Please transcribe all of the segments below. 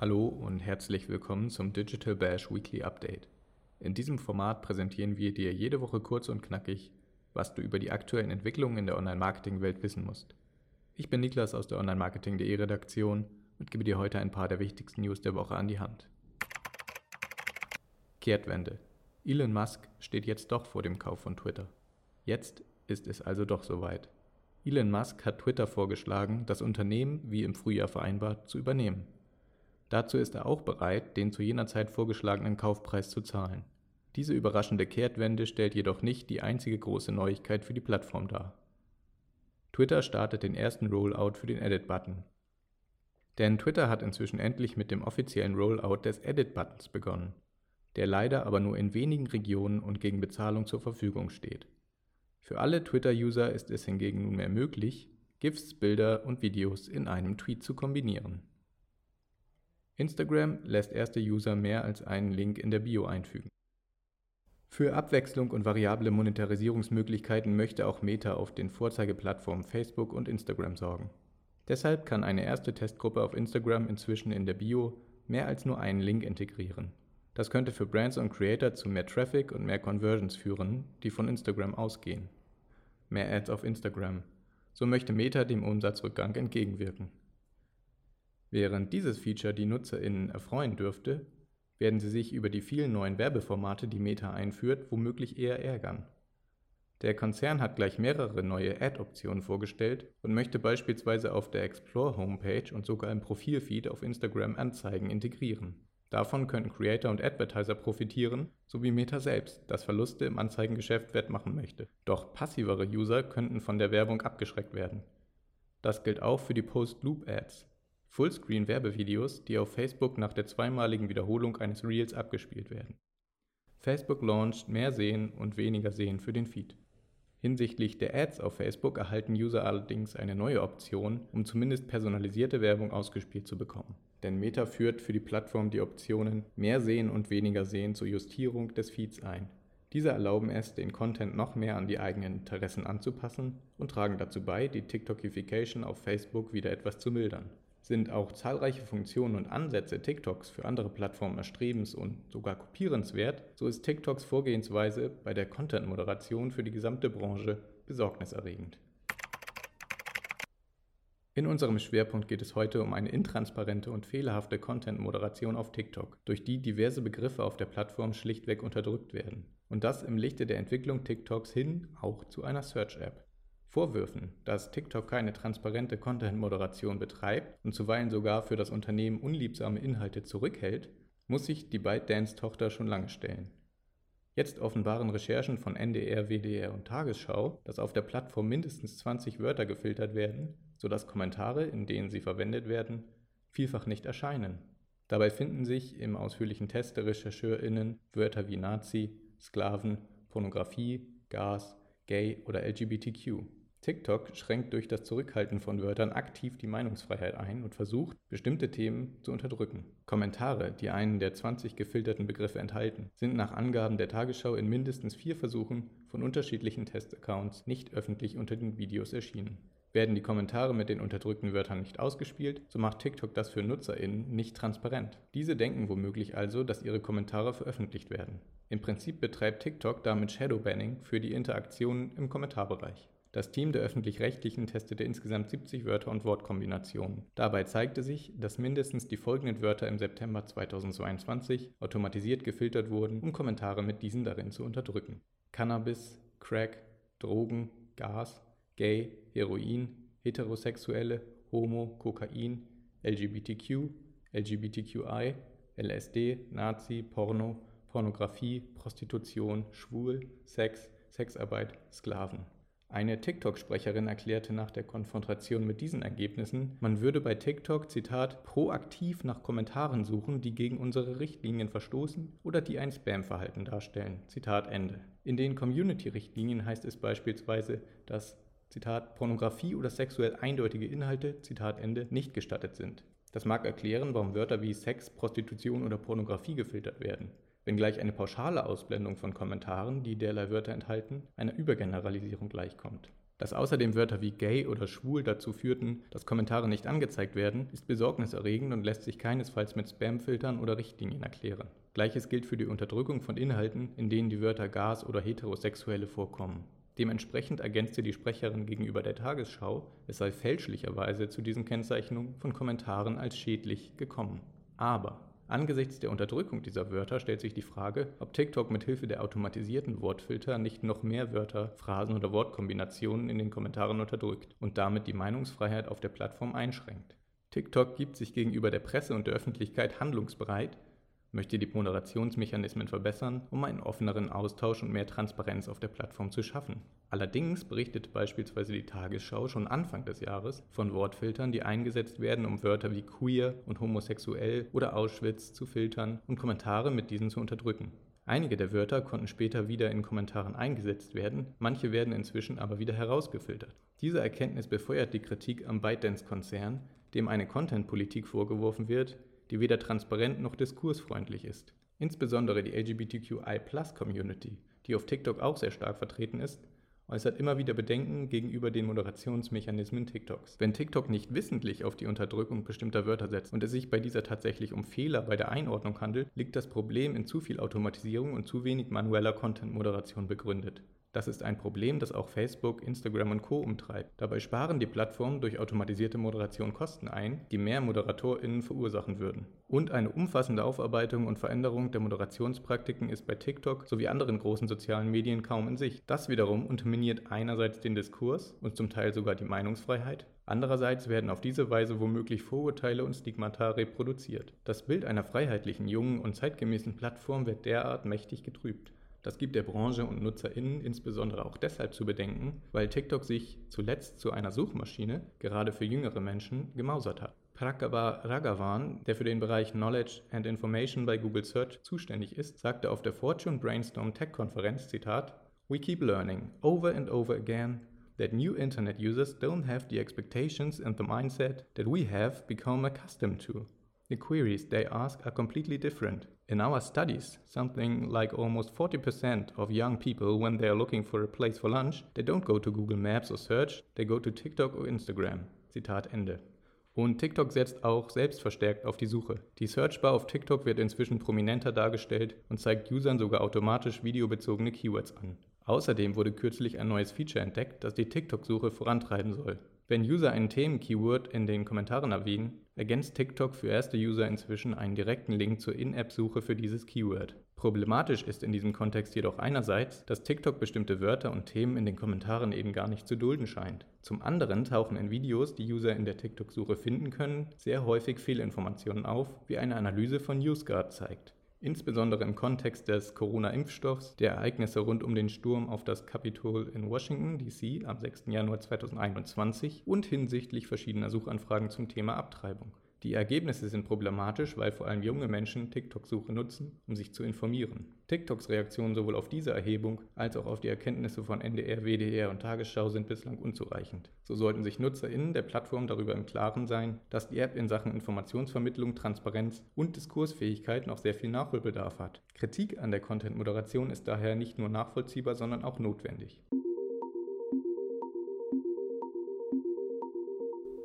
Hallo und herzlich willkommen zum Digital Bash Weekly Update. In diesem Format präsentieren wir dir jede Woche kurz und knackig, was du über die aktuellen Entwicklungen in der Online-Marketing-Welt wissen musst. Ich bin Niklas aus der Online-Marketing.de Redaktion und gebe dir heute ein paar der wichtigsten News der Woche an die Hand. Kehrtwende. Elon Musk steht jetzt doch vor dem Kauf von Twitter. Jetzt ist es also doch soweit. Elon Musk hat Twitter vorgeschlagen, das Unternehmen, wie im Frühjahr vereinbart, zu übernehmen. Dazu ist er auch bereit, den zu jener Zeit vorgeschlagenen Kaufpreis zu zahlen. Diese überraschende Kehrtwende stellt jedoch nicht die einzige große Neuigkeit für die Plattform dar. Twitter startet den ersten Rollout für den Edit-Button. Denn Twitter hat inzwischen endlich mit dem offiziellen Rollout des Edit-Buttons begonnen, der leider aber nur in wenigen Regionen und gegen Bezahlung zur Verfügung steht. Für alle Twitter-User ist es hingegen nunmehr möglich, GIFs, Bilder und Videos in einem Tweet zu kombinieren. Instagram lässt erste User mehr als einen Link in der Bio einfügen. Für Abwechslung und variable Monetarisierungsmöglichkeiten möchte auch Meta auf den Vorzeigeplattformen Facebook und Instagram sorgen. Deshalb kann eine erste Testgruppe auf Instagram inzwischen in der Bio mehr als nur einen Link integrieren. Das könnte für Brands und Creator zu mehr Traffic und mehr Conversions führen, die von Instagram ausgehen. Mehr Ads auf Instagram. So möchte Meta dem Umsatzrückgang entgegenwirken. Während dieses Feature die NutzerInnen erfreuen dürfte, werden sie sich über die vielen neuen Werbeformate, die Meta einführt, womöglich eher ärgern. Der Konzern hat gleich mehrere neue Ad-Optionen vorgestellt und möchte beispielsweise auf der Explore-Homepage und sogar im Profilfeed auf Instagram Anzeigen integrieren. Davon könnten Creator und Advertiser profitieren, sowie Meta selbst, das Verluste im Anzeigengeschäft wettmachen möchte. Doch passivere User könnten von der Werbung abgeschreckt werden. Das gilt auch für die Post-Loop-Ads. Fullscreen-Werbevideos, die auf Facebook nach der zweimaligen Wiederholung eines Reels abgespielt werden. Facebook launcht mehr Sehen und weniger Sehen für den Feed. Hinsichtlich der Ads auf Facebook erhalten User allerdings eine neue Option, um zumindest personalisierte Werbung ausgespielt zu bekommen. Denn Meta führt für die Plattform die Optionen mehr Sehen und weniger Sehen zur Justierung des Feeds ein. Diese erlauben es, den Content noch mehr an die eigenen Interessen anzupassen und tragen dazu bei, die TikTokification auf Facebook wieder etwas zu mildern sind auch zahlreiche Funktionen und Ansätze TikToks für andere Plattformen erstrebens- und sogar kopierenswert, so ist TikToks Vorgehensweise bei der Content-Moderation für die gesamte Branche besorgniserregend. In unserem Schwerpunkt geht es heute um eine intransparente und fehlerhafte Content-Moderation auf TikTok, durch die diverse Begriffe auf der Plattform schlichtweg unterdrückt werden. Und das im Lichte der Entwicklung TikToks hin auch zu einer Search-App. Vorwürfen, dass TikTok keine transparente Content-Moderation betreibt und zuweilen sogar für das Unternehmen unliebsame Inhalte zurückhält, muss sich die ByteDance-Tochter schon lange stellen. Jetzt offenbaren Recherchen von NDR, WDR und Tagesschau, dass auf der Plattform mindestens 20 Wörter gefiltert werden, sodass Kommentare, in denen sie verwendet werden, vielfach nicht erscheinen. Dabei finden sich im ausführlichen Test der RechercheurInnen Wörter wie Nazi, Sklaven, Pornografie, Gas, Gay oder LGBTQ. TikTok schränkt durch das Zurückhalten von Wörtern aktiv die Meinungsfreiheit ein und versucht, bestimmte Themen zu unterdrücken. Kommentare, die einen der 20 gefilterten Begriffe enthalten, sind nach Angaben der Tagesschau in mindestens vier Versuchen von unterschiedlichen Testaccounts nicht öffentlich unter den Videos erschienen. Werden die Kommentare mit den unterdrückten Wörtern nicht ausgespielt, so macht TikTok das für NutzerInnen nicht transparent. Diese denken womöglich also, dass ihre Kommentare veröffentlicht werden. Im Prinzip betreibt TikTok damit Shadowbanning für die Interaktionen im Kommentarbereich. Das Team der öffentlich-rechtlichen testete insgesamt 70 Wörter und Wortkombinationen. Dabei zeigte sich, dass mindestens die folgenden Wörter im September 2022 automatisiert gefiltert wurden, um Kommentare mit diesen darin zu unterdrücken. Cannabis, Crack, Drogen, Gas, Gay, Heroin, Heterosexuelle, Homo, Kokain, LGBTQ, LGBTQI, LSD, Nazi, Porno, Pornografie, Prostitution, Schwul, Sex, Sexarbeit, Sklaven. Eine TikTok-Sprecherin erklärte nach der Konfrontation mit diesen Ergebnissen, man würde bei TikTok, Zitat, proaktiv nach Kommentaren suchen, die gegen unsere Richtlinien verstoßen oder die ein Spam-Verhalten darstellen. Zitat Ende. In den Community-Richtlinien heißt es beispielsweise, dass, Zitat, Pornografie oder sexuell eindeutige Inhalte, Zitat Ende, nicht gestattet sind. Das mag erklären, warum Wörter wie Sex, Prostitution oder Pornografie gefiltert werden wenngleich eine pauschale Ausblendung von Kommentaren, die derlei Wörter enthalten, einer Übergeneralisierung gleichkommt. Dass außerdem Wörter wie gay oder schwul dazu führten, dass Kommentare nicht angezeigt werden, ist besorgniserregend und lässt sich keinesfalls mit Spamfiltern oder Richtlinien erklären. Gleiches gilt für die Unterdrückung von Inhalten, in denen die Wörter Gas oder Heterosexuelle vorkommen. Dementsprechend ergänzte die Sprecherin gegenüber der Tagesschau, es sei fälschlicherweise zu diesen Kennzeichnungen von Kommentaren als schädlich gekommen. Aber Angesichts der Unterdrückung dieser Wörter stellt sich die Frage, ob TikTok mit Hilfe der automatisierten Wortfilter nicht noch mehr Wörter, Phrasen oder Wortkombinationen in den Kommentaren unterdrückt und damit die Meinungsfreiheit auf der Plattform einschränkt. TikTok gibt sich gegenüber der Presse und der Öffentlichkeit handlungsbereit, möchte die Moderationsmechanismen verbessern, um einen offeneren Austausch und mehr Transparenz auf der Plattform zu schaffen. Allerdings berichtete beispielsweise die Tagesschau schon Anfang des Jahres von Wortfiltern, die eingesetzt werden, um Wörter wie queer und homosexuell oder Auschwitz zu filtern und Kommentare mit diesen zu unterdrücken. Einige der Wörter konnten später wieder in Kommentaren eingesetzt werden, manche werden inzwischen aber wieder herausgefiltert. Diese Erkenntnis befeuert die Kritik am ByteDance-Konzern, dem eine Content-Politik vorgeworfen wird, die weder transparent noch diskursfreundlich ist. Insbesondere die LGBTQI-Plus-Community, die auf TikTok auch sehr stark vertreten ist, äußert immer wieder Bedenken gegenüber den Moderationsmechanismen TikToks. Wenn TikTok nicht wissentlich auf die Unterdrückung bestimmter Wörter setzt und es sich bei dieser tatsächlich um Fehler bei der Einordnung handelt, liegt das Problem in zu viel Automatisierung und zu wenig manueller Content-Moderation begründet. Das ist ein Problem, das auch Facebook, Instagram und Co. umtreibt. Dabei sparen die Plattformen durch automatisierte Moderation Kosten ein, die mehr ModeratorInnen verursachen würden. Und eine umfassende Aufarbeitung und Veränderung der Moderationspraktiken ist bei TikTok sowie anderen großen sozialen Medien kaum in Sicht. Das wiederum unterminiert einerseits den Diskurs und zum Teil sogar die Meinungsfreiheit, Andererseits werden auf diese Weise womöglich Vorurteile und Stigmata reproduziert. Das Bild einer freiheitlichen, jungen und zeitgemäßen Plattform wird derart mächtig getrübt. Das gibt der Branche und NutzerInnen insbesondere auch deshalb zu bedenken, weil TikTok sich zuletzt zu einer Suchmaschine, gerade für jüngere Menschen, gemausert hat. Prakabar Ragavan, der für den Bereich Knowledge and Information bei Google Search zuständig ist, sagte auf der Fortune Brainstorm Tech Konferenz, Zitat, We keep learning over and over again that new internet users don't have the expectations and the mindset that we have become accustomed to. The queries they ask are completely different. In our studies, something like almost 40% of young people, when they are looking for a place for lunch, they don't go to Google Maps or Search, they go to TikTok or Instagram. Zitat Ende. Und TikTok setzt auch selbst verstärkt auf die Suche. Die Searchbar auf TikTok wird inzwischen prominenter dargestellt und zeigt Usern sogar automatisch videobezogene Keywords an. Außerdem wurde kürzlich ein neues Feature entdeckt, das die TikTok-Suche vorantreiben soll. Wenn User ein Themen-Keyword in den Kommentaren erwähnen, ergänzt TikTok für erste User inzwischen einen direkten Link zur In-App-Suche für dieses Keyword. Problematisch ist in diesem Kontext jedoch einerseits, dass TikTok bestimmte Wörter und Themen in den Kommentaren eben gar nicht zu dulden scheint. Zum anderen tauchen in Videos, die User in der TikTok-Suche finden können, sehr häufig Fehlinformationen auf, wie eine Analyse von NewsGuard zeigt. Insbesondere im Kontext des Corona-Impfstoffs, der Ereignisse rund um den Sturm auf das Capitol in Washington, D.C. am 6. Januar 2021 und hinsichtlich verschiedener Suchanfragen zum Thema Abtreibung. Die Ergebnisse sind problematisch, weil vor allem junge Menschen TikTok-Suche nutzen, um sich zu informieren. TikToks Reaktionen sowohl auf diese Erhebung als auch auf die Erkenntnisse von NDR, WDR und Tagesschau sind bislang unzureichend. So sollten sich NutzerInnen der Plattform darüber im Klaren sein, dass die App in Sachen Informationsvermittlung, Transparenz und Diskursfähigkeit noch sehr viel Nachholbedarf hat. Kritik an der Content-Moderation ist daher nicht nur nachvollziehbar, sondern auch notwendig.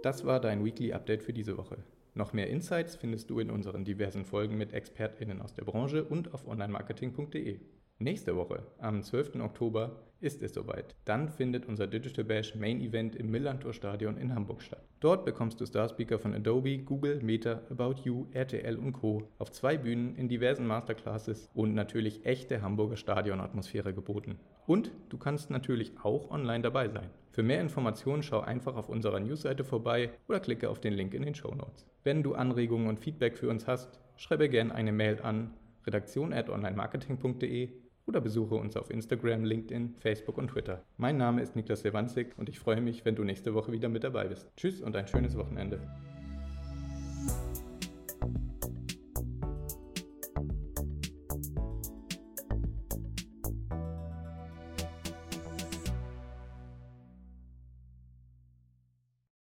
Das war dein Weekly Update für diese Woche. Noch mehr Insights findest du in unseren diversen Folgen mit ExpertInnen aus der Branche und auf onlinemarketing.de. Nächste Woche, am 12. Oktober, ist es soweit. Dann findet unser Digital Bash Main Event im Millantor Stadion in Hamburg statt. Dort bekommst du Starspeaker von Adobe, Google, Meta, About You, RTL und Co. auf zwei Bühnen in diversen Masterclasses und natürlich echte Hamburger Stadionatmosphäre geboten. Und du kannst natürlich auch online dabei sein. Für mehr Informationen schau einfach auf unserer Newsseite vorbei oder klicke auf den Link in den Show Notes. Wenn du Anregungen und Feedback für uns hast, schreibe gerne eine Mail an redaktion.onlinemarketing.de oder besuche uns auf Instagram, LinkedIn, Facebook und Twitter. Mein Name ist Niklas Lewandzig und ich freue mich, wenn du nächste Woche wieder mit dabei bist. Tschüss und ein schönes Wochenende.